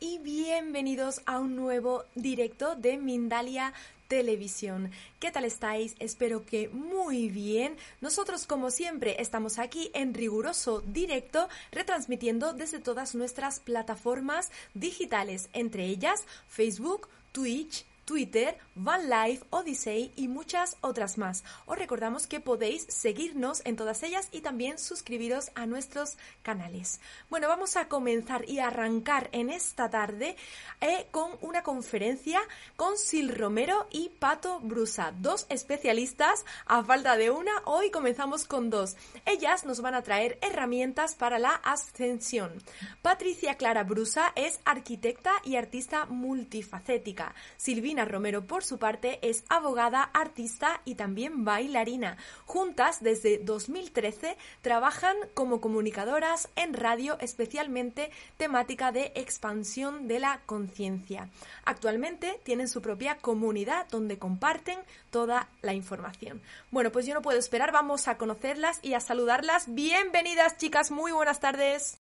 Y bienvenidos a un nuevo directo de Mindalia Televisión. ¿Qué tal estáis? Espero que muy bien. Nosotros, como siempre, estamos aquí en riguroso directo, retransmitiendo desde todas nuestras plataformas digitales, entre ellas Facebook, Twitch, Twitter, Van Life, Odyssey y muchas otras más. Os recordamos que podéis seguirnos en todas ellas y también suscribiros a nuestros canales. Bueno, vamos a comenzar y arrancar en esta tarde eh, con una conferencia con Sil Romero y Pato Brusa, dos especialistas a falta de una. Hoy comenzamos con dos. Ellas nos van a traer herramientas para la ascensión. Patricia Clara Brusa es arquitecta y artista multifacética. Silvina Romero, por su parte, es abogada, artista y también bailarina. Juntas, desde 2013, trabajan como comunicadoras en radio, especialmente temática de expansión de la conciencia. Actualmente tienen su propia comunidad donde comparten toda la información. Bueno, pues yo no puedo esperar, vamos a conocerlas y a saludarlas. Bienvenidas, chicas, muy buenas tardes.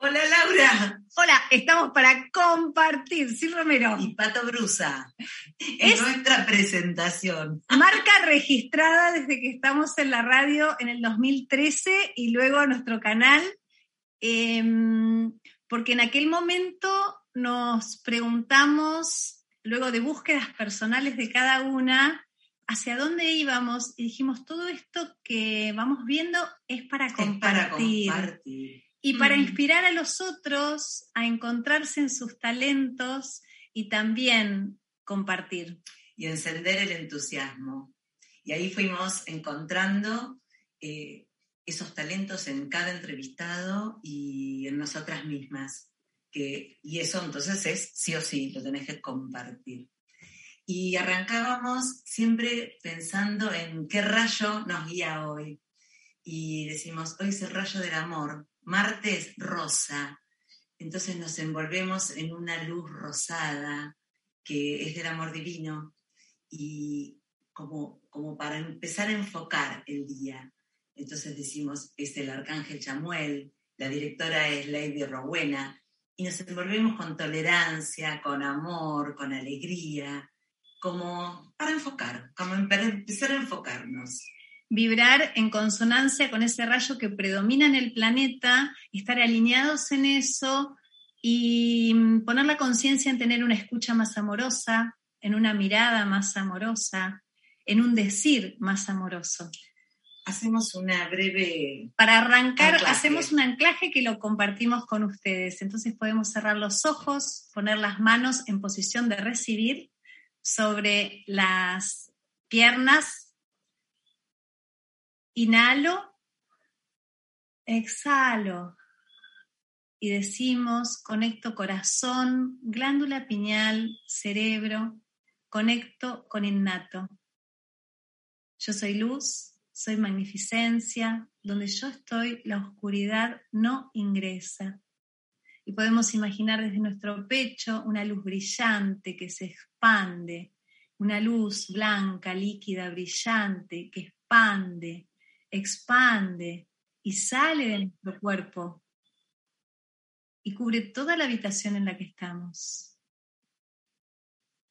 Hola Laura. Hola, estamos para compartir, sí Romero. Y Pato Brusa. Es, es nuestra presentación. Marca registrada desde que estamos en la radio en el 2013 y luego nuestro canal, eh, porque en aquel momento nos preguntamos, luego de búsquedas personales de cada una, hacia dónde íbamos y dijimos, todo esto que vamos viendo es para compartir. Es para compartir. Y para mm. inspirar a los otros a encontrarse en sus talentos y también compartir. Y encender el entusiasmo. Y ahí fuimos encontrando eh, esos talentos en cada entrevistado y en nosotras mismas. Que, y eso entonces es sí o sí, lo tenés que compartir. Y arrancábamos siempre pensando en qué rayo nos guía hoy. Y decimos, hoy es el rayo del amor, Marte es rosa, entonces nos envolvemos en una luz rosada que es del amor divino y como, como para empezar a enfocar el día. Entonces decimos, es el arcángel Chamuel, la directora es Lady Rowena, y nos envolvemos con tolerancia, con amor, con alegría, como para enfocar, como para empezar a enfocarnos vibrar en consonancia con ese rayo que predomina en el planeta, estar alineados en eso y poner la conciencia en tener una escucha más amorosa, en una mirada más amorosa, en un decir más amoroso. Hacemos una breve... Para arrancar, anclaje. hacemos un anclaje que lo compartimos con ustedes. Entonces podemos cerrar los ojos, poner las manos en posición de recibir sobre las piernas Inhalo, exhalo y decimos, conecto corazón, glándula pineal, cerebro, conecto con innato. Yo soy luz, soy magnificencia, donde yo estoy la oscuridad no ingresa. Y podemos imaginar desde nuestro pecho una luz brillante que se expande, una luz blanca, líquida, brillante, que expande, expande y sale de nuestro cuerpo y cubre toda la habitación en la que estamos.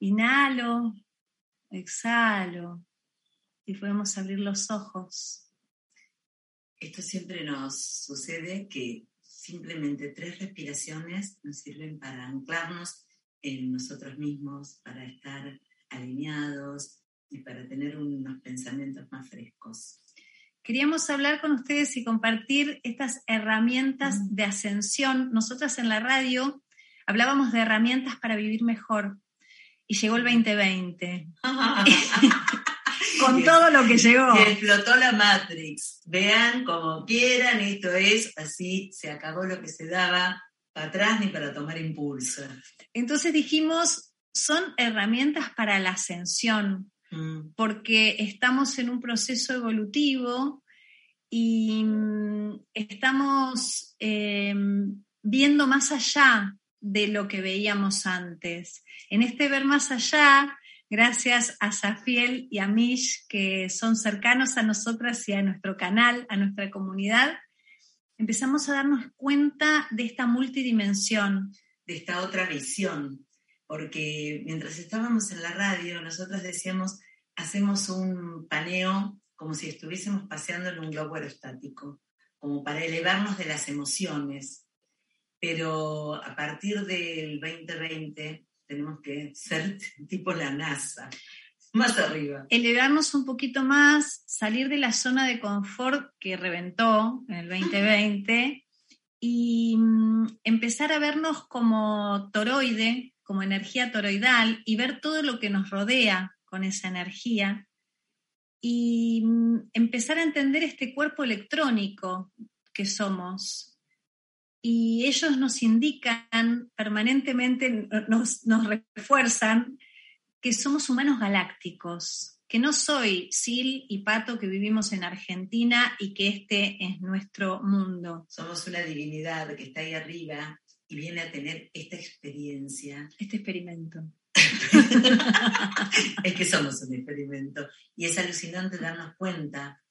Inhalo, exhalo y podemos abrir los ojos. Esto siempre nos sucede que simplemente tres respiraciones nos sirven para anclarnos en nosotros mismos, para estar alineados y para tener unos pensamientos más frescos. Queríamos hablar con ustedes y compartir estas herramientas de ascensión. Nosotras en la radio hablábamos de herramientas para vivir mejor y llegó el 2020. con todo lo que llegó. Y explotó la Matrix. Vean como quieran, esto es así, se acabó lo que se daba para atrás ni para tomar impulso. Entonces dijimos, son herramientas para la ascensión, Mm. porque estamos en un proceso evolutivo y mm, estamos eh, viendo más allá de lo que veíamos antes. En este ver más allá, gracias a Safiel y a Mish, que son cercanos a nosotras y a nuestro canal, a nuestra comunidad, empezamos a darnos cuenta de esta multidimensión. de esta otra visión, porque mientras estábamos en la radio, nosotros decíamos, hacemos un paneo como si estuviésemos paseando en un globo aerostático, como para elevarnos de las emociones. Pero a partir del 2020 tenemos que ser tipo la NASA, más arriba. elevarnos un poquito más, salir de la zona de confort que reventó en el 2020 y mm, empezar a vernos como toroide, como energía toroidal y ver todo lo que nos rodea con esa energía y mm, empezar a entender este cuerpo electrónico que somos. Y ellos nos indican permanentemente, nos, nos refuerzan que somos humanos galácticos, que no soy Sil y Pato que vivimos en Argentina y que este es nuestro mundo. Somos una divinidad que está ahí arriba y viene a tener esta experiencia. Este experimento. es que somos un experimento. Y es alucinante darnos cuenta,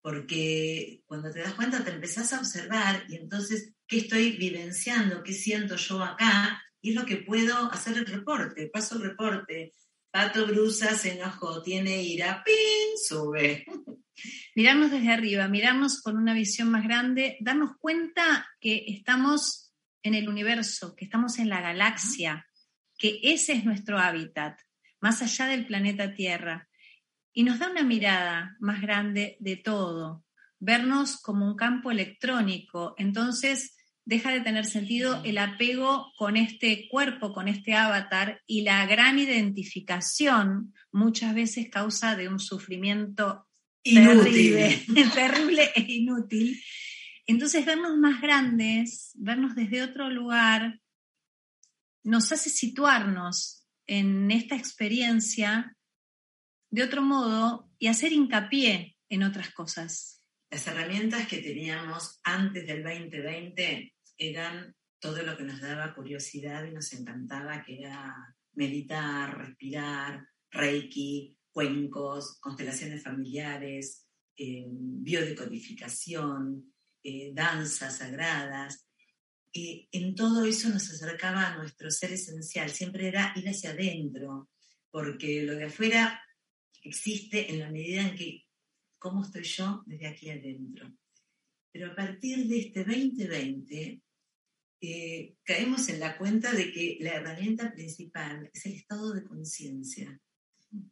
porque cuando te das cuenta te empezás a observar y entonces, ¿qué estoy vivenciando? ¿Qué siento yo acá? Y es lo que puedo hacer el reporte. Paso el reporte. Pato Brusa se enojó, tiene ira, ¡pin! Sube. Mirarnos desde arriba, mirarnos con una visión más grande, darnos cuenta que estamos en el universo, que estamos en la galaxia, que ese es nuestro hábitat, más allá del planeta Tierra. Y nos da una mirada más grande de todo, vernos como un campo electrónico. Entonces deja de tener sentido el apego con este cuerpo, con este avatar y la gran identificación muchas veces causa de un sufrimiento terrible, terrible e inútil. Entonces vernos más grandes, vernos desde otro lugar, nos hace situarnos en esta experiencia de otro modo y hacer hincapié en otras cosas. Las herramientas que teníamos antes del 2020 eran todo lo que nos daba curiosidad y nos encantaba, que era meditar, respirar, reiki, cuencos, constelaciones familiares, eh, biodecodificación, eh, danzas sagradas. Eh, en todo eso nos acercaba a nuestro ser esencial, siempre era ir hacia adentro, porque lo de afuera existe en la medida en que, ¿cómo estoy yo desde aquí adentro? Pero a partir de este 2020, eh, caemos en la cuenta de que la herramienta principal es el estado de conciencia.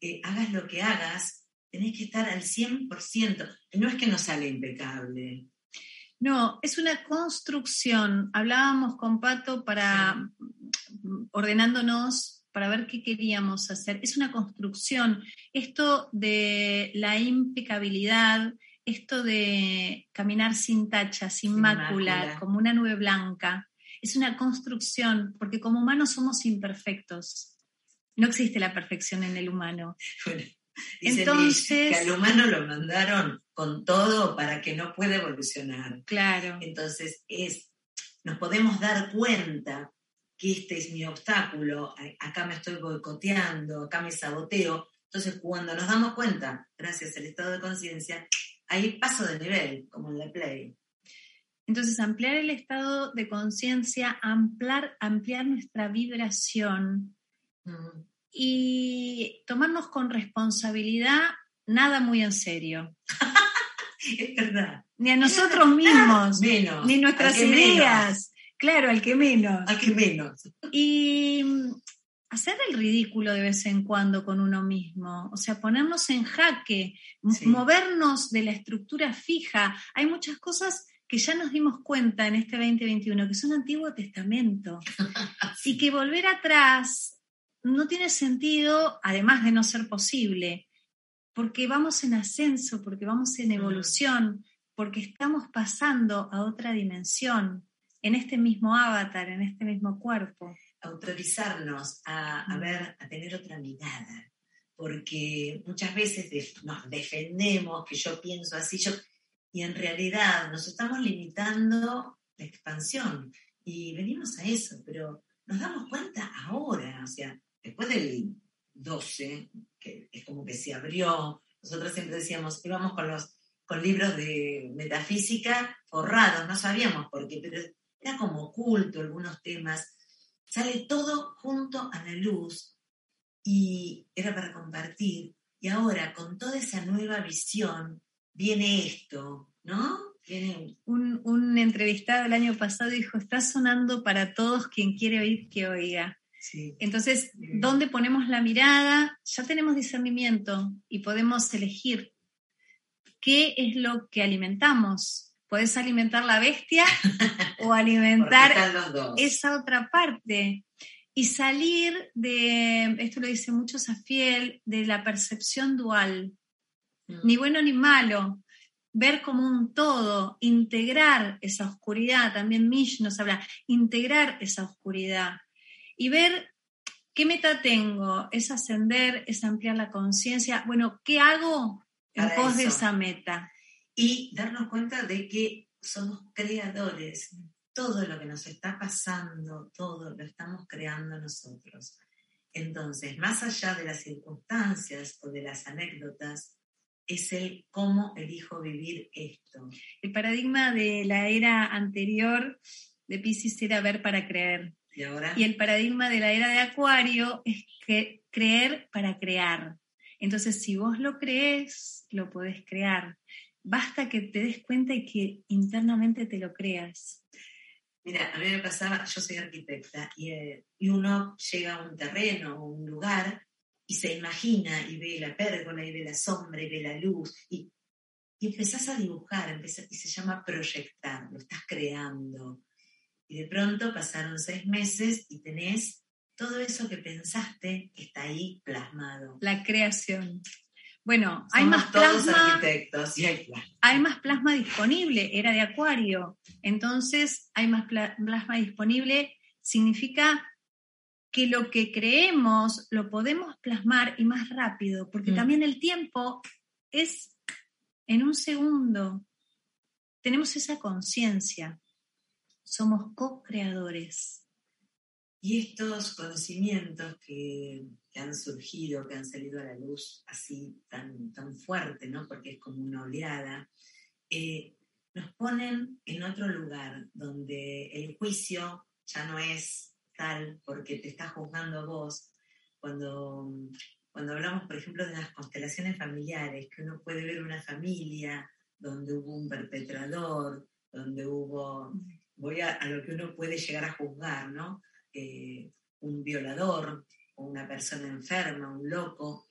Eh, hagas lo que hagas, tenés que estar al 100%. No es que no sale impecable. No, es una construcción. Hablábamos con Pato para ordenándonos para ver qué queríamos hacer. Es una construcción. Esto de la impecabilidad, esto de caminar sin tacha, sin, Sin mácula, mácula. como una nube blanca, es una construcción, porque como humanos somos imperfectos. No existe la perfección en el humano. Bueno, Entonces- que al humano lo mandaron con todo para que no pueda evolucionar. Claro. Entonces, es, nos podemos dar cuenta que este es mi obstáculo, acá me estoy boicoteando, acá me saboteo. Entonces, cuando nos damos cuenta, gracias al estado de conciencia, ahí paso de nivel, como en la Play. Entonces, ampliar el estado de conciencia, ampliar, ampliar nuestra vibración Mm. y tomarnos con responsabilidad nada muy en serio. Es verdad. Ni a nosotros mismos, Menos. ni nuestras menos, ideas. Claro, al que menos. al que menos. Y mm, hacer el ridículo de vez en cuando con uno mismo, o sea, ponernos en jaque, Sí. movernos de la estructura fija. Hay muchas cosas que ya nos dimos cuenta en este 2021 que son Antiguo Testamento y que volver atrás no tiene sentido, además de no ser posible, porque vamos en ascenso, porque vamos en evolución, porque estamos pasando a otra dimensión, en este mismo avatar, en este mismo cuerpo. autorizarnos a, a Mm. ver, a tener otra mirada, porque muchas veces def- nos defendemos que yo pienso así, yo, y en realidad nos estamos limitando la expansión y venimos a eso, pero nos damos cuenta ahora, o sea, después del 12, es como que se abrió, nosotros siempre decíamos, íbamos con los con libros de metafísica forrados, no sabíamos por qué, pero era como oculto algunos temas sale todo junto a la luz y era para compartir. Y ahora, con toda esa nueva visión, viene esto, ¿no? Un, un entrevistado el año pasado dijo, está sonando para todos quien quiere oír que oiga. Sí, Entonces. ¿dónde ponemos la mirada? Ya tenemos discernimiento y podemos elegir qué es lo que alimentamos. Podés alimentar la bestia o alimentar esa otra parte y salir de, esto lo dice mucho Safiel, de la percepción dual, Mm. ni bueno ni malo, ver como un todo, integrar esa oscuridad, también Mish nos habla, integrar esa oscuridad y ver qué meta tengo, es ascender, es ampliar la conciencia, bueno, ¿qué hago en pos de esa meta? Y darnos cuenta de que somos creadores. Todo lo que nos está pasando, todo lo estamos creando nosotros. Entonces, más allá de las circunstancias o de las anécdotas, es el cómo elijo vivir esto. El paradigma de la era anterior de Pisces era ver para creer. Y ahora, Y el paradigma de la era de Acuario es que creer para crear. Entonces, si vos lo crees, lo podés crear. Basta que te des cuenta y que internamente te lo creas. mira, a mí me pasaba, yo soy arquitecta, y, eh, y uno llega a un terreno o un lugar y se imagina y ve la pérgola y ve la sombra y ve la luz y, y empezás a dibujar, empezás- y se llama proyectar, lo estás creando. Y de pronto pasaron seis meses y tenés todo eso que pensaste que está ahí plasmado. La creación. Bueno, hay más todos plasma. arquitectos y hay plasma. hay más plasma disponible, era de acuario. Entonces, hay más pla- plasma disponible, significa que lo que creemos lo podemos plasmar y más rápido, porque Mm. también el tiempo es en un segundo. Tenemos esa conciencia. Somos co-creadores. Y estos conocimientos que, que han surgido, que han salido a la luz así tan, tan fuerte, ¿no? porque es como una oleada, eh, nos ponen en otro lugar donde el juicio ya no es tal porque te está juzgando vos. Cuando, cuando hablamos, por ejemplo, de las constelaciones familiares, que uno puede ver una familia donde hubo un perpetrador, donde hubo, voy a, a lo que uno puede llegar a juzgar, ¿no? eh, un violador o una persona enferma, un loco,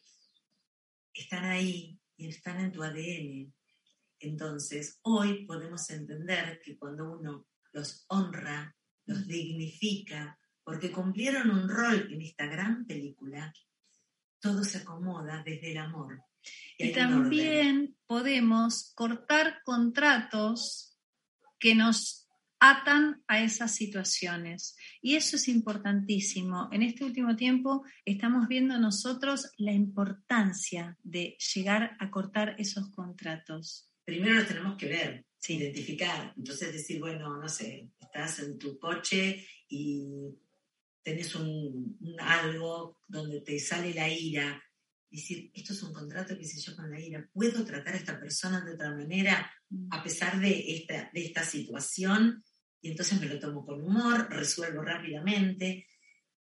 están ahí y están en tu ADN. Entonces, hoy podemos entender que cuando uno los honra, los dignifica, porque cumplieron un rol en esta gran película, todo se acomoda desde el amor. Y también podemos cortar contratos que nos atan a esas situaciones. Y eso es importantísimo. En este último tiempo estamos viendo nosotros la importancia de llegar a cortar esos contratos. primero los tenemos que ver, identificar. Entonces decir, bueno, no sé, estás en tu coche y tenés un, un algo donde te sale la ira. Decir, esto es un contrato que hice yo con la ira. ¿Puedo tratar a esta persona de otra manera a pesar de esta, de esta situación? Y entonces me lo tomo con humor, resuelvo rápidamente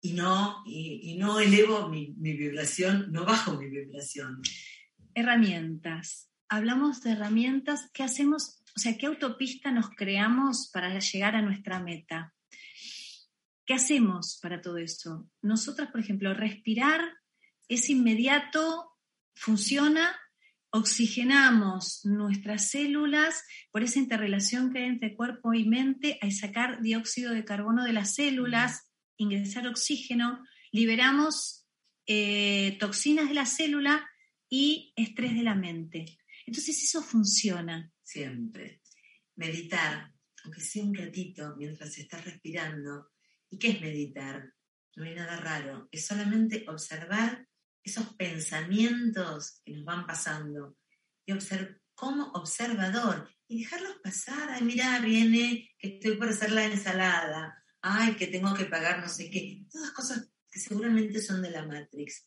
y no, y, y no elevo mi, mi vibración, no bajo mi vibración. Herramientas. Hablamos de herramientas. ¿Qué hacemos? O sea, ¿qué autopista nos creamos para llegar a nuestra meta? ¿Qué hacemos para todo eso? Nosotras, por ejemplo, respirar es inmediato, funciona, oxigenamos nuestras células por esa interrelación que hay entre cuerpo y mente, hay sacar dióxido de carbono de las células, ingresar oxígeno, liberamos eh, toxinas de la célula y estrés de la mente. Entonces eso funciona. Siempre. Meditar, aunque sea un ratito mientras estás respirando. ¿Y qué es meditar? No hay nada raro, es solamente observar esos pensamientos que nos van pasando y observar como observador y dejarlos pasar. Ay, mira, viene que estoy por hacer la ensalada. Ay, que tengo que pagar no sé qué. Todas cosas que seguramente son de la Matrix.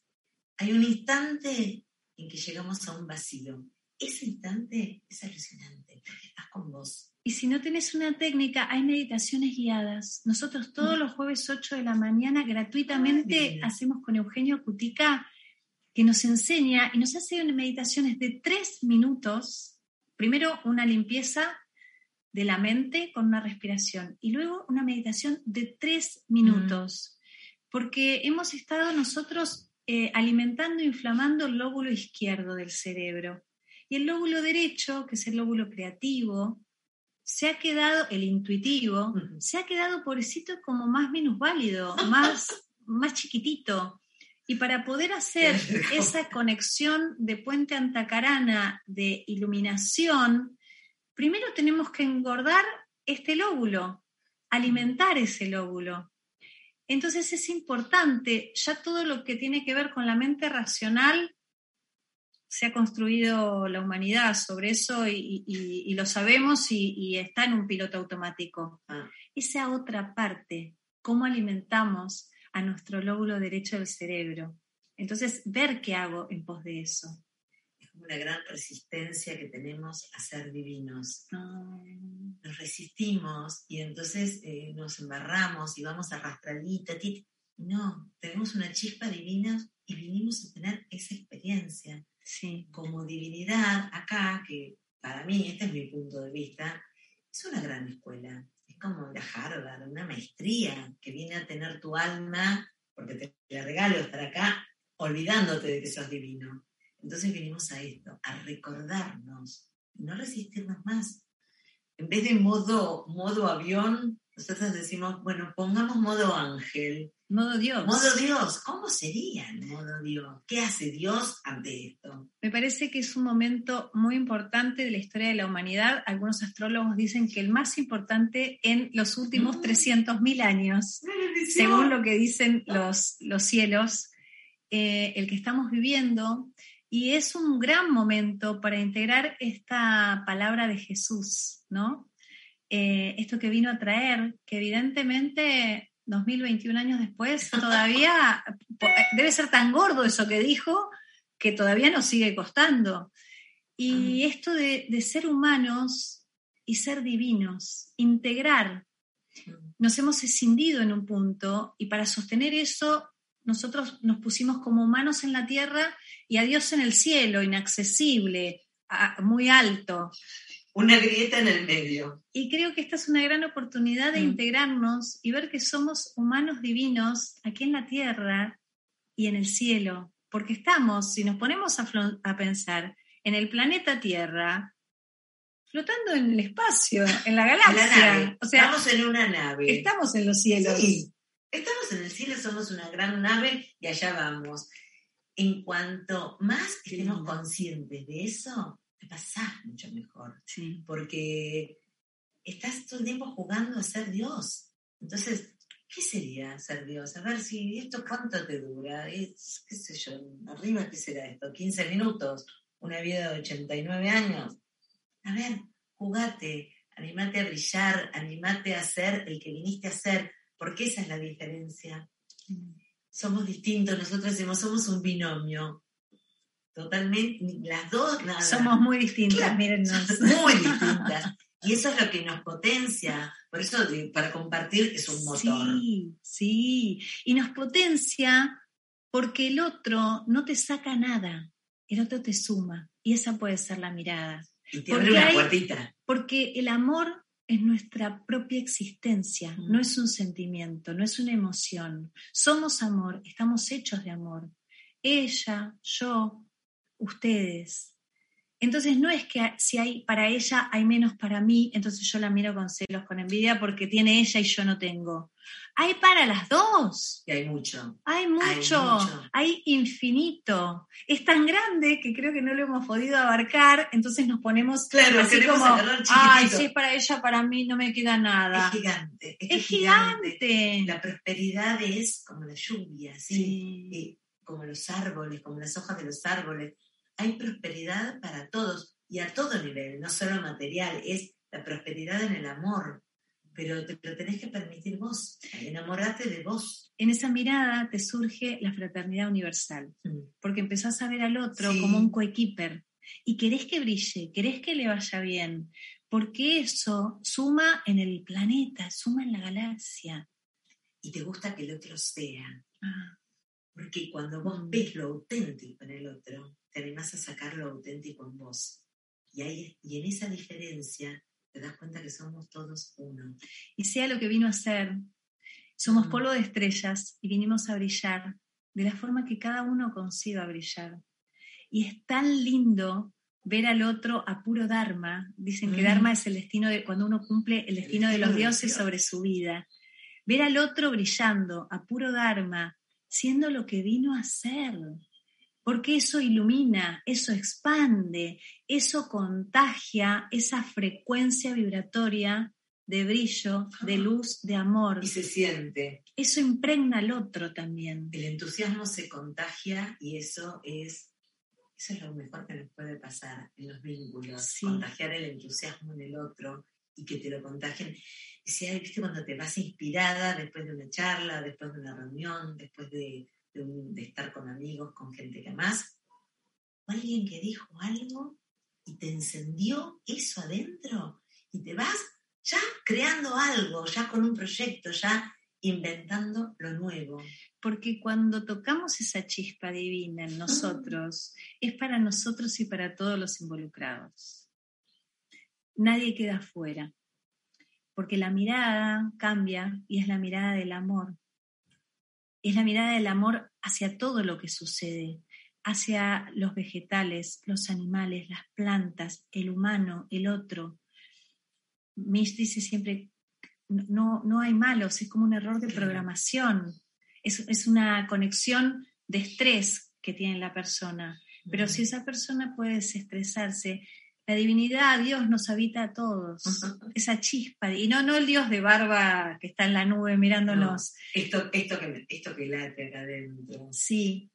Hay un instante en que llegamos a un vacío. Ese instante es alucinante, porque estás con vos. Y si no tenés una técnica, hay meditaciones guiadas. Nosotros todos los jueves 8 de la mañana gratuitamente hacemos con Eugenio Cutica, que nos enseña y nos hace meditaciones de tres minutos. Primero una limpieza de la mente con una respiración y luego una meditación de tres minutos porque hemos estado nosotros eh, alimentando inflamando el lóbulo izquierdo del cerebro. Y el lóbulo derecho, que es el lóbulo creativo, se ha quedado, el intuitivo, se ha quedado pobrecito como más minusválido, más, más chiquitito. Y para poder hacer esa conexión de puente antacarana de iluminación, primero tenemos que engordar este lóbulo, alimentar ese lóbulo. Entonces es importante, ya todo lo que tiene que ver con la mente racional, se ha construido la humanidad sobre eso y, lo sabemos y, está en un piloto automático. Ah. Esa otra parte, cómo alimentamos a nuestro lóbulo derecho del cerebro. Entonces, ver qué hago en pos de eso una gran resistencia que tenemos a ser divinos. Nos resistimos y entonces eh, nos embarramos y vamos arrastradita. No, tenemos una chispa divina y vinimos a tener esa experiencia. Sí. Como divinidad, acá, que para mí, este es mi punto de vista, es una gran escuela. Como la Harvard, una maestría que viene a tener tu alma, porque te, te regalo estar acá, olvidándote de que sos divino. Entonces venimos a esto, a recordarnos, no resistirnos más. En vez de modo, modo avión, nosotros decimos, bueno, pongamos modo ángel. Modo Dios. Modo Dios. ¿Cómo sería el modo Dios? ¿Qué hace Dios ante esto? Me parece que es un momento muy importante de la historia de la humanidad. Algunos astrólogos dicen que el más importante en los últimos 300.000 mm. años, según lo que dicen los, los cielos, eh, el que estamos viviendo y es un gran momento para integrar esta palabra de Jesús, ¿no? Eh, esto que vino a traer, que evidentemente 2021 años después todavía debe ser tan gordo eso que dijo que todavía nos sigue costando. Y esto de, de ser humanos y ser divinos, integrar. Nos hemos escindido en un punto y para sostener eso nosotros nos pusimos como humanos en la tierra y a Dios en el cielo, inaccesible, muy alto. Una grieta en el medio. Y creo que esta es una gran oportunidad de mm. integrarnos y ver que somos humanos divinos aquí en la tierra y en el cielo. Porque estamos, si nos ponemos a, pensar, en el planeta Tierra, flotando en el espacio, en la galaxia. O sea, estamos en una nave. Estamos en los cielos. Sí, estamos en el cielo, somos una gran nave y allá vamos en cuanto más estemos conscientes de eso, te pasás mucho mejor. Porque estás todo el tiempo jugando a ser Dios. Entonces, ¿qué sería ser Dios? A ver si esto cuánto te dura. Es, qué sé yo, arriba, ¿qué será esto? 15 minutos, una vida de 89 años. A ver, jugate, animate a brillar, animate a ser el que viniste a ser, porque esa es la diferencia. Mm somos distintos, nosotros decimos, somos un binomio. Totalmente, las dos, nada. Somos muy distintas, mírennos. Muy distintas. Y eso es lo que nos potencia. Por eso, para compartir, es un motor. Sí, sí. Y nos potencia porque el otro no te saca nada, el otro te suma. Y esa puede ser la mirada. Y te abre una puertita. Porque el amor es nuestra propia existencia, Mm. no es un sentimiento, no es una emoción. Somos amor, estamos hechos de amor. Ella, yo, ustedes. Entonces no es que si hay para ella hay menos para mí, entonces yo la miro con celos, con envidia porque tiene ella y yo no tengo. Hay para las dos. Y hay mucho. Hay mucho, mucho. hay infinito. Es tan grande que creo que no lo hemos podido abarcar, entonces nos ponemos Claro, así como, ay, chiquitito". si es para ella, para mí no me queda nada. Es gigante. Es gigante. La prosperidad es como la lluvia, ¿sí? Sí. Eh, como los árboles, como las hojas de los árboles. Hay prosperidad para todos y a todo nivel, no solo material, es la prosperidad en el amor. Pero te lo tenés que permitir vos, enamorate de vos. En esa mirada te surge la fraternidad universal, Mm. porque empezás a ver al otro Sí. como un coequiper y querés que brille, querés que le vaya bien, porque eso suma en el planeta, suma en la galaxia. Y te gusta que el otro sea. Ah, Porque cuando vos ves lo auténtico en el otro, te animás a sacar lo auténtico en vos. Y, ahí, y en esa diferencia te das cuenta que somos todos uno. y sea lo que vino a ser, somos polvo de estrellas y vinimos a brillar de la forma que cada uno consiga brillar. Y es tan lindo ver al otro a puro Dharma. Dicen que. Dharma es el destino de cuando uno cumple el destino de los dioses Dios. sobre su vida. Ver al otro brillando a puro Dharma, siendo lo que vino a ser. Porque eso ilumina, eso expande, eso contagia esa frecuencia vibratoria de brillo, de luz, de amor. Y se siente. Eso impregna al otro también. El entusiasmo se contagia y eso es, eso es lo mejor que nos puede pasar en los vínculos. Sí. Contagiar el entusiasmo en el otro y que te lo contagien. Y si hay, viste, cuando te vas inspirada después de una charla, después de una reunión, después de, de un- de estar con amigos, con gente que amás, o alguien que dijo algo y te encendió eso adentro y te vas ya creando algo, ya con un proyecto, ya inventando lo nuevo. Porque cuando tocamos esa chispa divina en nosotros, es para nosotros y para todos los involucrados. Nadie queda fuera, porque la mirada cambia y es la mirada del amor. Es la mirada del amor hacia todo lo que sucede, hacia los vegetales, los animales, las plantas, el humano, el otro. Mish dice siempre, no, no hay malos, es como un error de programación, es, es una conexión de estrés que tiene la persona. Pero si esa persona puede desestresarse, la divinidad, Dios nos habita a todos, esa chispa, y no, no el Dios de barba que está en la nube mirándonos, Esto, esto, que, esto que late acá adentro. Sí.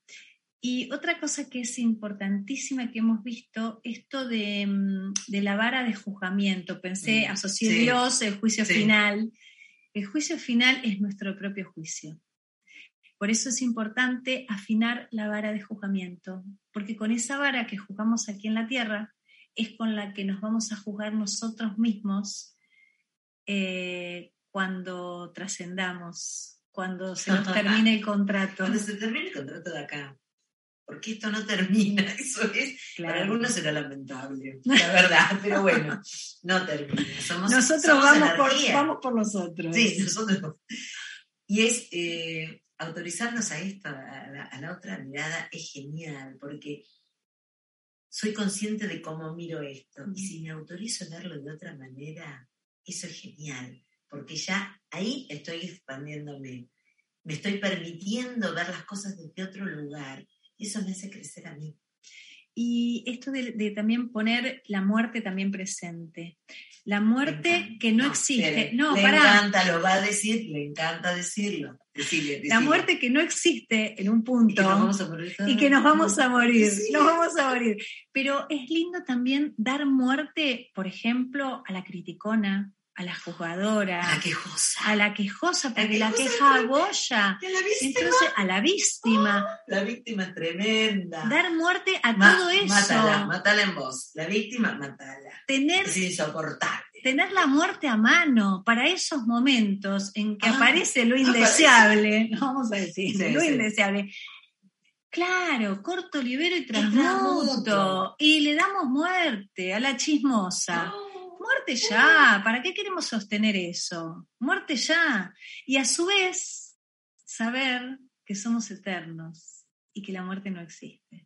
Y otra cosa que es importantísima que hemos visto, esto de, mm, de la vara de juzgamiento. Pensé, Mm, asocié sí. Dios, el juicio Sí. final. El juicio final es nuestro propio juicio. Por eso es importante afinar la vara de juzgamiento, porque con esa vara que juzgamos aquí en la tierra es con la que nos vamos a juzgar nosotros mismos eh, cuando trascendamos, cuando se nos termine el contrato. Cuando se termine el contrato de acá. Porque esto no termina, eso es. Para Claro. algunos será lamentable, la verdad, pero bueno, no termina. Somos, Nosotros somos vamos por, energía. vamos por nosotros. Sí, nosotros. Y es eh, autorizarnos a esto, a la, a la otra mirada, es genial, porque soy consciente de cómo miro esto. Y si me autorizo a verlo de otra manera, eso es genial, porque ya ahí estoy expandiéndome. Me estoy permitiendo ver las cosas desde otro lugar. Y eso me hace crecer a mí. Y esto de, de también poner la muerte también presente. La muerte que no, No, existe. le- No, le pará. encanta, lo va a decir, le encanta decirlo. Decirle, La muerte que no existe en un Y punto. que nos vamos a morir todos. y que nos vamos a morir, Sí. nos vamos a morir. Pero es lindo también dar muerte, por ejemplo, a la criticona, a la jugadora, A la quejosa. a la quejosa, porque la, queja es abolla. Y a la víctima. Entonces, a la víctima, La víctima es tremenda. dar muerte a Ma- todo eso. Mátala, mátala en vos. La víctima, mátala. Tener Es insoportable. tener la muerte a mano para esos momentos en que Ah, aparece lo indeseable, vamos a decir, Sí, lo sí. indeseable. Claro, corto, libero y transmuto. transmuto. Y le damos muerte a la chismosa. No. Muerte ya, ¿para qué queremos sostener eso? Muerte ya. Y a su vez, saber que somos eternos y que la muerte no existe.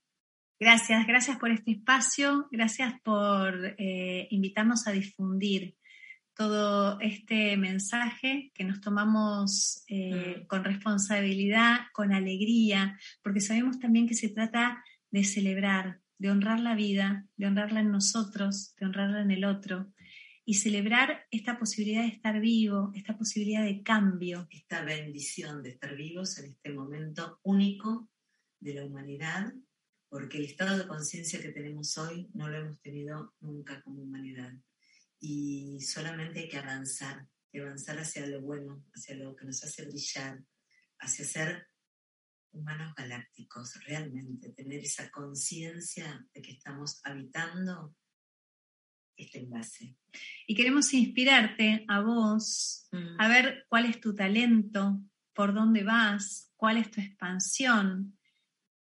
Gracias, gracias por este espacio, gracias por eh, invitarnos a difundir todo este mensaje que nos tomamos eh, mm. con responsabilidad, con alegría, porque sabemos también que se trata de celebrar, de honrar la vida, de honrarla en nosotros, de honrarla en el otro y celebrar esta posibilidad de estar vivo, esta posibilidad de cambio. Esta bendición de estar vivos en este momento único de la humanidad, porque el estado de conciencia que tenemos hoy no lo hemos tenido nunca como humanidad. Y solamente hay que avanzar, avanzar hacia lo bueno, hacia lo que nos hace brillar, hacia ser humanos galácticos, realmente, tener esa conciencia de que estamos habitando este envase. Y queremos inspirarte a vos, mm. a ver cuál es tu talento, por dónde vas, cuál es tu expansión,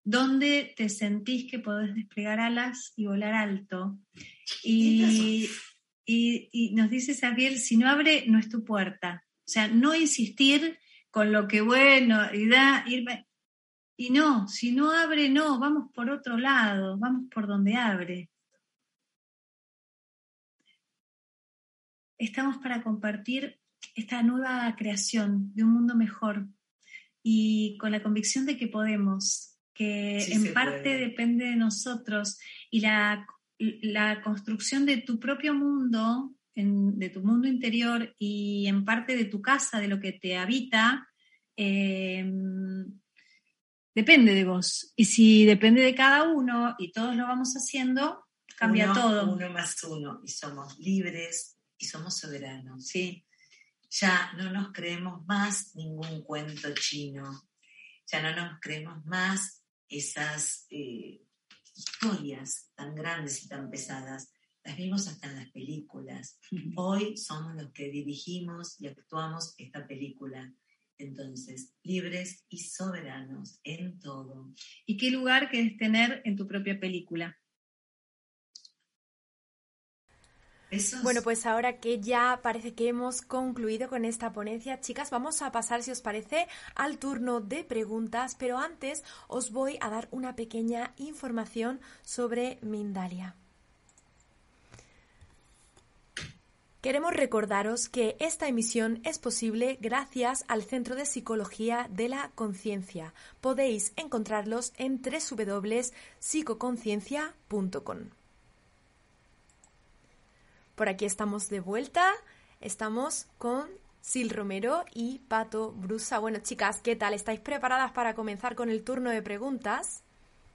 dónde te sentís que podés desplegar alas y volar alto. Y, y, nos dice Sabiel, si no abre, no es tu puerta. O sea, no insistir con lo que bueno, y da, ir, y no, si no abre, no, vamos por otro lado, vamos por donde abre. Estamos para compartir esta nueva creación de un mundo mejor y con la convicción de que podemos, que en parte depende de nosotros y la, la, construcción de tu propio mundo, de tu mundo interior y en parte de tu casa, de lo que te habita, eh, depende de vos. Y si depende de cada uno y todos lo vamos haciendo, cambia todo. Uno más uno y somos libres y somos soberanos. ¿sí? Ya no nos creemos más ningún cuento chino. Ya no nos creemos más esas eh, historias tan grandes y tan pesadas. Las vimos hasta en las películas. Hoy somos los que dirigimos y actuamos esta película entonces, libres y soberanos en todo. ¿Y qué lugar quieres tener en tu propia película? Bueno, pues ahora que ya parece que hemos concluido con esta ponencia, chicas, vamos a pasar, si os parece, al turno de preguntas, pero antes os voy a dar una pequeña información sobre Mindalia. Queremos recordaros que esta emisión es posible gracias al Centro de Psicología de la Conciencia. Podéis encontrarlos en www.psicoconciencia.com. Por aquí estamos de vuelta. Estamos con Sil Romero y Pato Brusa. Bueno, chicas, ¿qué tal? ¿Estáis preparadas para comenzar con el turno de preguntas?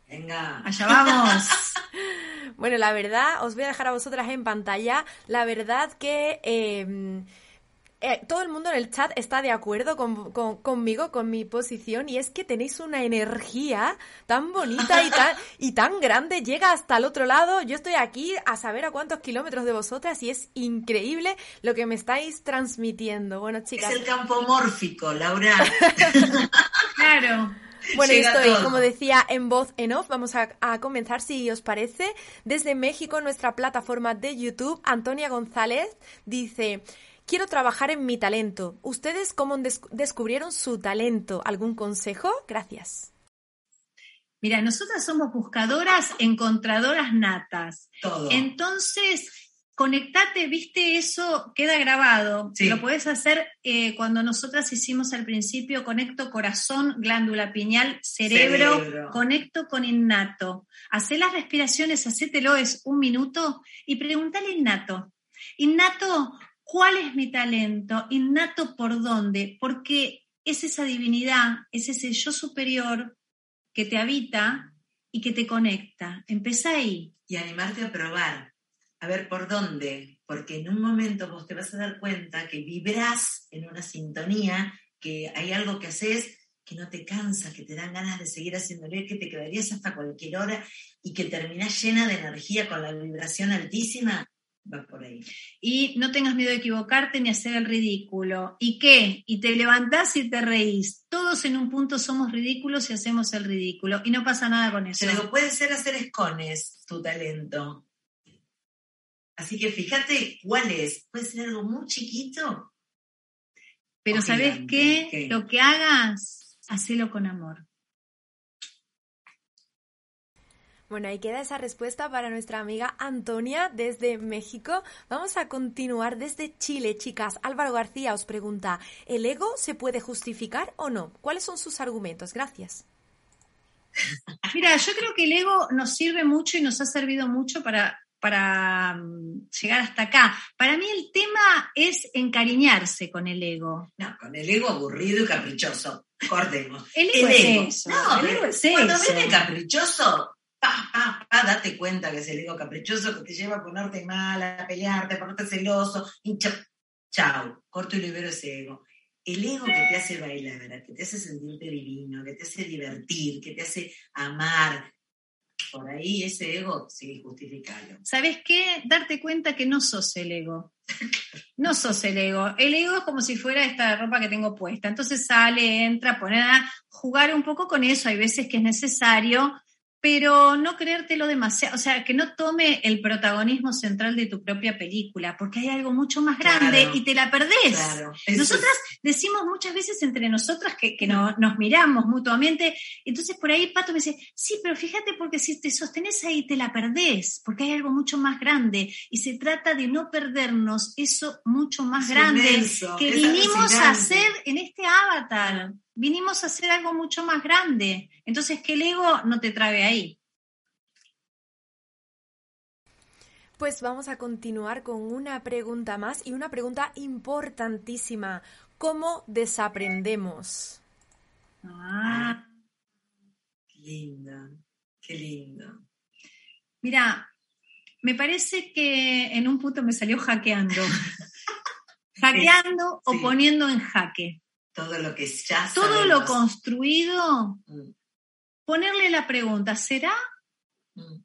Venga, allá vamos. bueno, la verdad, os voy a dejar a vosotras en pantalla. La verdad que em, eh, todo el mundo en el chat está de acuerdo conmigo, con mi posición, y es que tenéis una energía tan bonita y tan, y tan grande, llega hasta el otro lado. Yo estoy aquí a saber a cuántos kilómetros de vosotras y es increíble lo que me estáis transmitiendo. Bueno, chicas. Es el campo mórfico, Laura. claro. Bueno, estoy, como decía, en voz en off. Vamos a, comenzar, si os parece. Desde México, nuestra plataforma de YouTube, Antonia González dice... Quiero trabajar en mi talento. ¿Ustedes cómo descubrieron su talento? ¿Algún consejo? Gracias. Mira, nosotras somos buscadoras, encontradoras natas. Todo. Entonces, Conectate, viste, eso queda grabado. Lo puedes hacer eh, cuando nosotras hicimos al principio, conecto corazón, glándula piñal, cerebro, conecto con innato. Hacé las respiraciones, hacételo, es un minuto, y pregúntale innato. Innato, ¿cuál es mi talento? Innato, ¿por dónde? Porque es esa divinidad, es ese yo superior que te habita y que te conecta. Empezá ahí. Y animarte a probar a ver por dónde, porque en un momento vos te vas a dar cuenta que vibrás en una sintonía, que hay algo que haces que no te cansa, que te dan ganas de seguir haciéndolo, que te quedarías hasta cualquier hora y que terminás llena de energía con la vibración altísima, va por ahí. Y no tengas miedo de equivocarte ni hacer el ridículo. ¿Y qué? Y te levantás y te reís. Todos en un punto somos ridículos y hacemos el ridículo. Y no pasa nada con eso. Pero puede ser hacer escones tu talento. Así que fíjate cuál es. Puede ser algo muy chiquito. Pero ¿sabes? ¿qué? Lo que hagas, hacelo con amor. Bueno, ahí queda esa respuesta para nuestra amiga Antonia desde México. Vamos a continuar desde Chile, chicas. Álvaro García os pregunta, ¿el ego se puede justificar o no? ¿Cuáles son sus argumentos? Gracias. Mira, yo creo que el ego nos sirve mucho y nos ha servido mucho para, para mm, llegar hasta acá. Para mí el tema es encariñarse con el ego. No, con el ego aburrido y caprichoso. Cortemos. El ego es eso, No, el pero ego es cuando eso. viene caprichoso, pa, pa, pa, date cuenta que es el ego caprichoso que te lleva a ponerte mal, a pelearte, a ponerte celoso. y cha- chau, corto y libero ese ego. El ego que te hace bailar, que te hace sentirte divino, que te hace divertir, que te hace amar. Por ahí ese ego, sí, justificalo. ¿Sabes qué? Darte cuenta que no sos el ego. No sos el ego. El ego es como si fuera esta ropa que tengo puesta. Entonces sale, entra, poner a jugar un poco con eso. Hay veces que es necesario, pero no creértelo demasiado. O sea, que no tome el protagonismo central de tu propia película, porque hay algo mucho más grande Claro. y te la perdés. Claro. Nosotras decimos muchas veces entre nosotras que, que no- nos miramos mutuamente, entonces por ahí Pato me dice, sí, pero fíjate porque si te sostenés ahí te la perdés, porque hay algo mucho más grande y se trata de no perdernos eso mucho más Es grande inmenso, que vinimos a hacer en este avatar, vinimos a hacer algo mucho más grande, entonces que el ego no te trabe ahí. Pues vamos a continuar con una pregunta más y una pregunta importantísima. ¿Cómo desaprendemos? Ah. Qué lindo, qué lindo. Mira, me parece que en un punto me salió hackeando. hackeando o Sí. poniendo en jaque. Todo lo que ya Todo lo construido, Mm, ponerle la pregunta, ¿será? mm.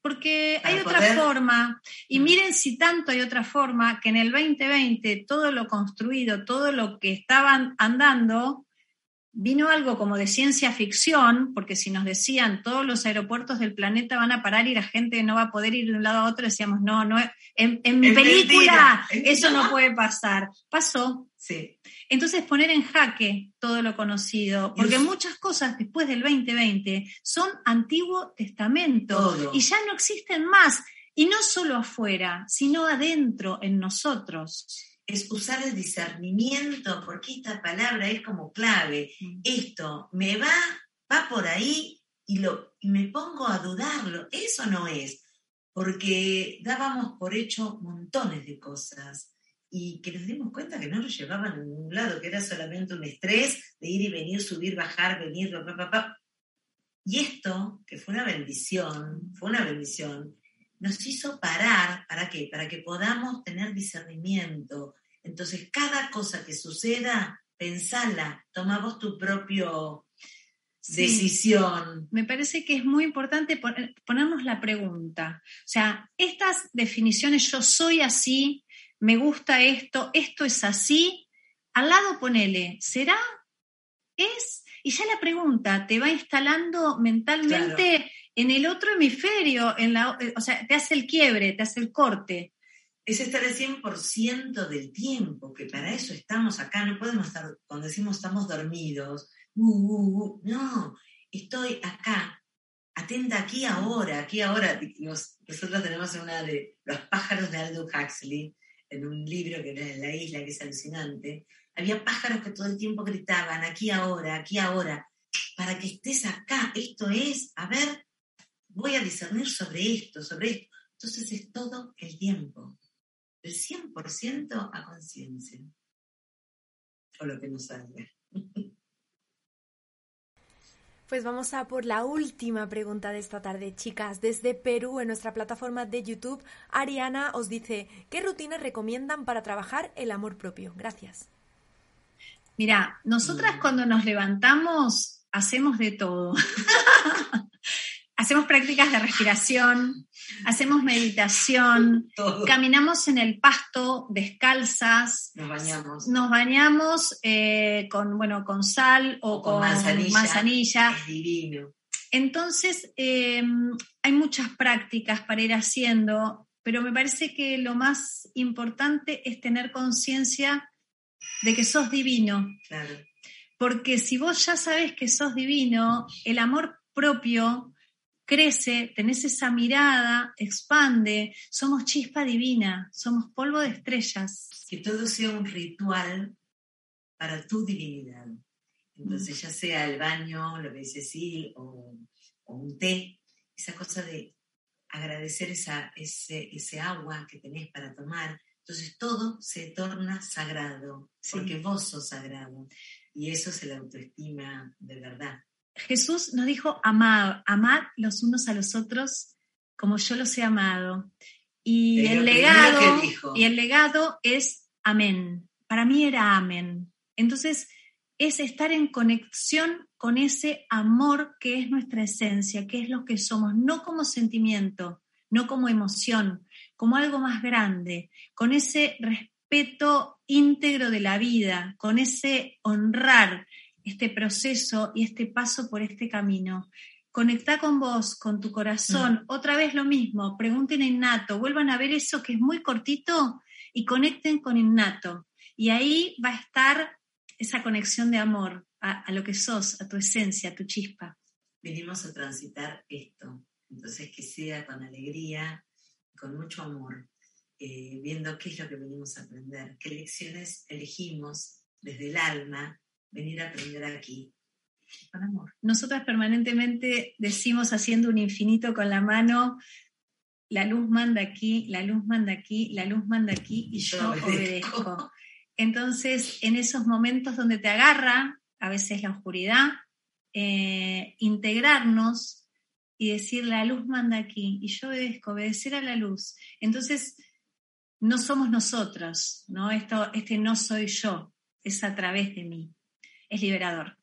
Porque Para hay otra forma. Y Mm. miren si tanto hay otra forma que en el 2020 todo lo construido, todo lo que estaban andando, vino algo como de ciencia ficción, porque si nos decían todos los aeropuertos del planeta van a parar y la gente no va a poder ir de un lado a otro, decíamos, no, no, en, en mi Es película mentira. eso no puede pasar. Pasó. Sí, Entonces poner en jaque todo lo conocido, porque muchas cosas después del 2020 son Antiguo Testamento Todo. y ya no existen más, y no solo afuera, sino adentro en nosotros. es usar el discernimiento, porque esta palabra es como clave. Mm. Esto me va, va por ahí y, lo, y me pongo a dudarlo. Eso no es, porque dábamos por hecho montones de cosas y que nos dimos cuenta que no nos llevaban a ningún lado, que era solamente un estrés de ir y venir, subir, bajar, venir, pa, pa, pa. Y esto, que fue una bendición, fue una bendición, nos hizo parar, ¿para qué? Para que podamos tener discernimiento. Entonces, cada cosa que suceda, pensala, toma vos tu propio Sí. decisión. Me parece que es muy importante poner- ponernos la pregunta. O sea, estas definiciones, yo soy así, me gusta esto, esto es así, al lado ponele, ¿será? ¿Es? Y ya la pregunta te va instalando mentalmente en el otro hemisferio, en la, o sea, te hace el quiebre, te hace el corte. Es estar el 100% del tiempo, que para eso estamos acá, no podemos estar, cuando decimos estamos dormidos, uh, uh, uh, no, estoy acá, atenta aquí ahora, aquí ahora. Nos- nosotros tenemos una de Los pájaros de Aldous Huxley, en un libro que era la isla, que es alucinante. Había pájaros que todo el tiempo gritaban, aquí ahora, aquí ahora, para que estés acá, esto es, a ver, voy a discernir sobre esto, sobre esto. Entonces es todo el tiempo, el 100% a conciencia, o lo que nos salga. Pues vamos a por la última pregunta de esta tarde, chicas. Desde Perú, en nuestra plataforma de YouTube, Ariana os dice, ¿qué rutinas recomiendan para trabajar el amor propio? Gracias. Mira, nosotras Mm. cuando nos levantamos hacemos de todo. hacemos prácticas de respiración, hacemos meditación, Todo. caminamos en el pasto descalzas, Nos bañamos. nos bañamos eh, con, bueno, con sal o, O con con, manzanilla. manzanilla. Es divino. Entonces, eh, hay muchas prácticas para ir haciendo. pero me parece que lo más importante es tener conciencia de que sos divino. Claro. Porque si vos ya sabes que sos divino, el amor propio crece, tenés esa mirada, expande, somos chispa divina, somos polvo de estrellas. Que todo sea un ritual para tu divinidad. Entonces, ya sea el baño, lo que dice Sil, o, o un té, esa cosa de agradecer esa, ese, ese agua que tenés para tomar. Entonces todo se torna sagrado, porque vos sos sagrado. Y eso es la autoestima de verdad. Jesús nos dijo, amad, amad los unos a los otros como yo los he amado. Y el, legado, y el legado es amén. Para mí era amén. Entonces, es estar en conexión con ese amor que es nuestra esencia, que es lo que somos, no como sentimiento, no como emoción, como algo más grande, con ese respeto íntegro de la vida, con ese honrar este proceso y este paso por este camino. Conecta con vos, con tu corazón. Mm. Otra vez lo mismo, pregunten a Innato, vuelvan a ver eso que es muy cortito y conecten con Innato. Y ahí va a estar esa conexión de amor a, lo que sos, a tu esencia, a tu chispa. Venimos a transitar esto, entonces que sea con alegría, con mucho amor, eh, viendo qué es lo que venimos a aprender, qué lecciones elegimos desde el alma venir a aprender aquí. Con amor. Nosotras permanentemente decimos haciendo un infinito con la mano, la luz manda aquí, la luz manda aquí, la luz manda aquí y yo, obedezco. Entonces, en esos momentos donde te agarra, a veces la oscuridad, eh, integrarnos y decir, la luz manda aquí, y yo obedezco, obedecer a la luz. Entonces, no somos nosotros, ¿no? Esto, este no soy yo, es a través de mí. Es liberador.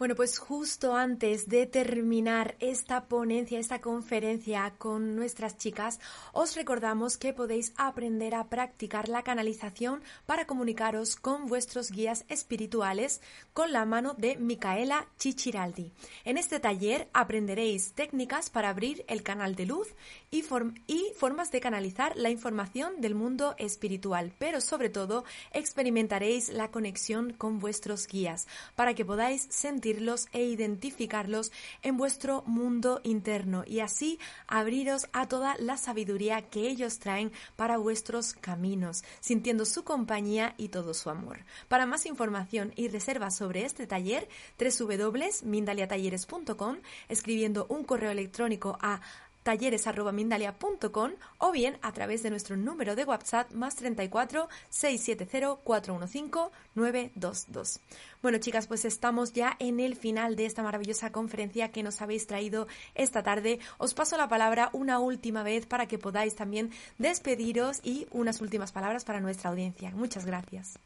Bueno, pues justo antes de terminar esta ponencia, esta conferencia con nuestras chicas, os recordamos que podéis aprender a practicar la canalización para comunicaros con vuestros guías espirituales con la mano de Micaela Chichiraldi. En este taller aprenderéis técnicas para abrir el canal de luz y, y formas de canalizar la información del mundo espiritual, pero sobre todo experimentaréis la conexión con vuestros guías para que podáis sentir e identificarlos en vuestro mundo interno y así abriros a toda la sabiduría que ellos traen para vuestros caminos, sintiendo su compañía y todo su amor. Para más información y reservas sobre este taller, www.mindaliatalleres.com, escribiendo un correo electrónico a talleres.mindalia.com o bien a través de nuestro número de WhatsApp más 34 670 415 922. Bueno, chicas, pues estamos ya en el final de esta maravillosa conferencia que nos habéis traído esta tarde. Os paso la palabra una última vez para que podáis también despediros y unas últimas palabras para nuestra audiencia. Muchas gracias.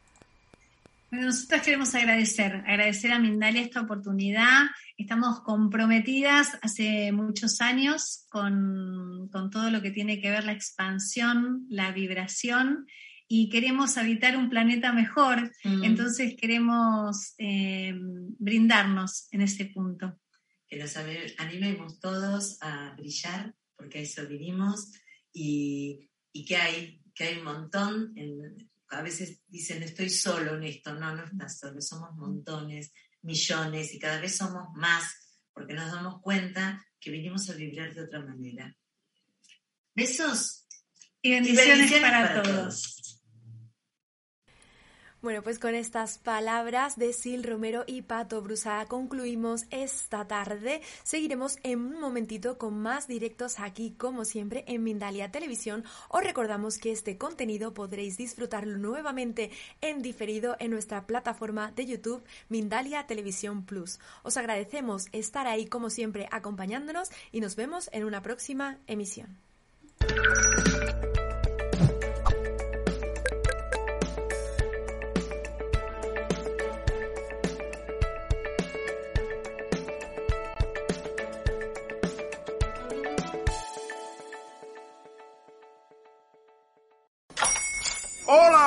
Nosotros queremos agradecer, agradecer a Mindalia esta oportunidad. Estamos comprometidas hace muchos años con, todo lo que tiene que ver la expansión, la vibración y queremos habitar un planeta mejor. Mm. Entonces queremos eh, brindarnos en ese punto. Que nos animemos todos a brillar, porque a eso vivimos, y, que hay, que hay un montón en, a veces dicen estoy solo en esto, no, no estás solo, somos montones, millones y cada vez somos más porque nos damos cuenta que vinimos a vibrar de otra manera. Besos y bendiciones, para, todos. Bueno, pues con estas palabras de Sil Romero y Pato Brusa concluimos esta tarde. Seguiremos en un momentito con más directos aquí, como siempre, en Mindalia Televisión. Os recordamos que este contenido podréis disfrutarlo nuevamente en diferido en nuestra plataforma de YouTube Mindalia Televisión Plus. Os agradecemos estar ahí, como siempre, acompañándonos y nos vemos en una próxima emisión.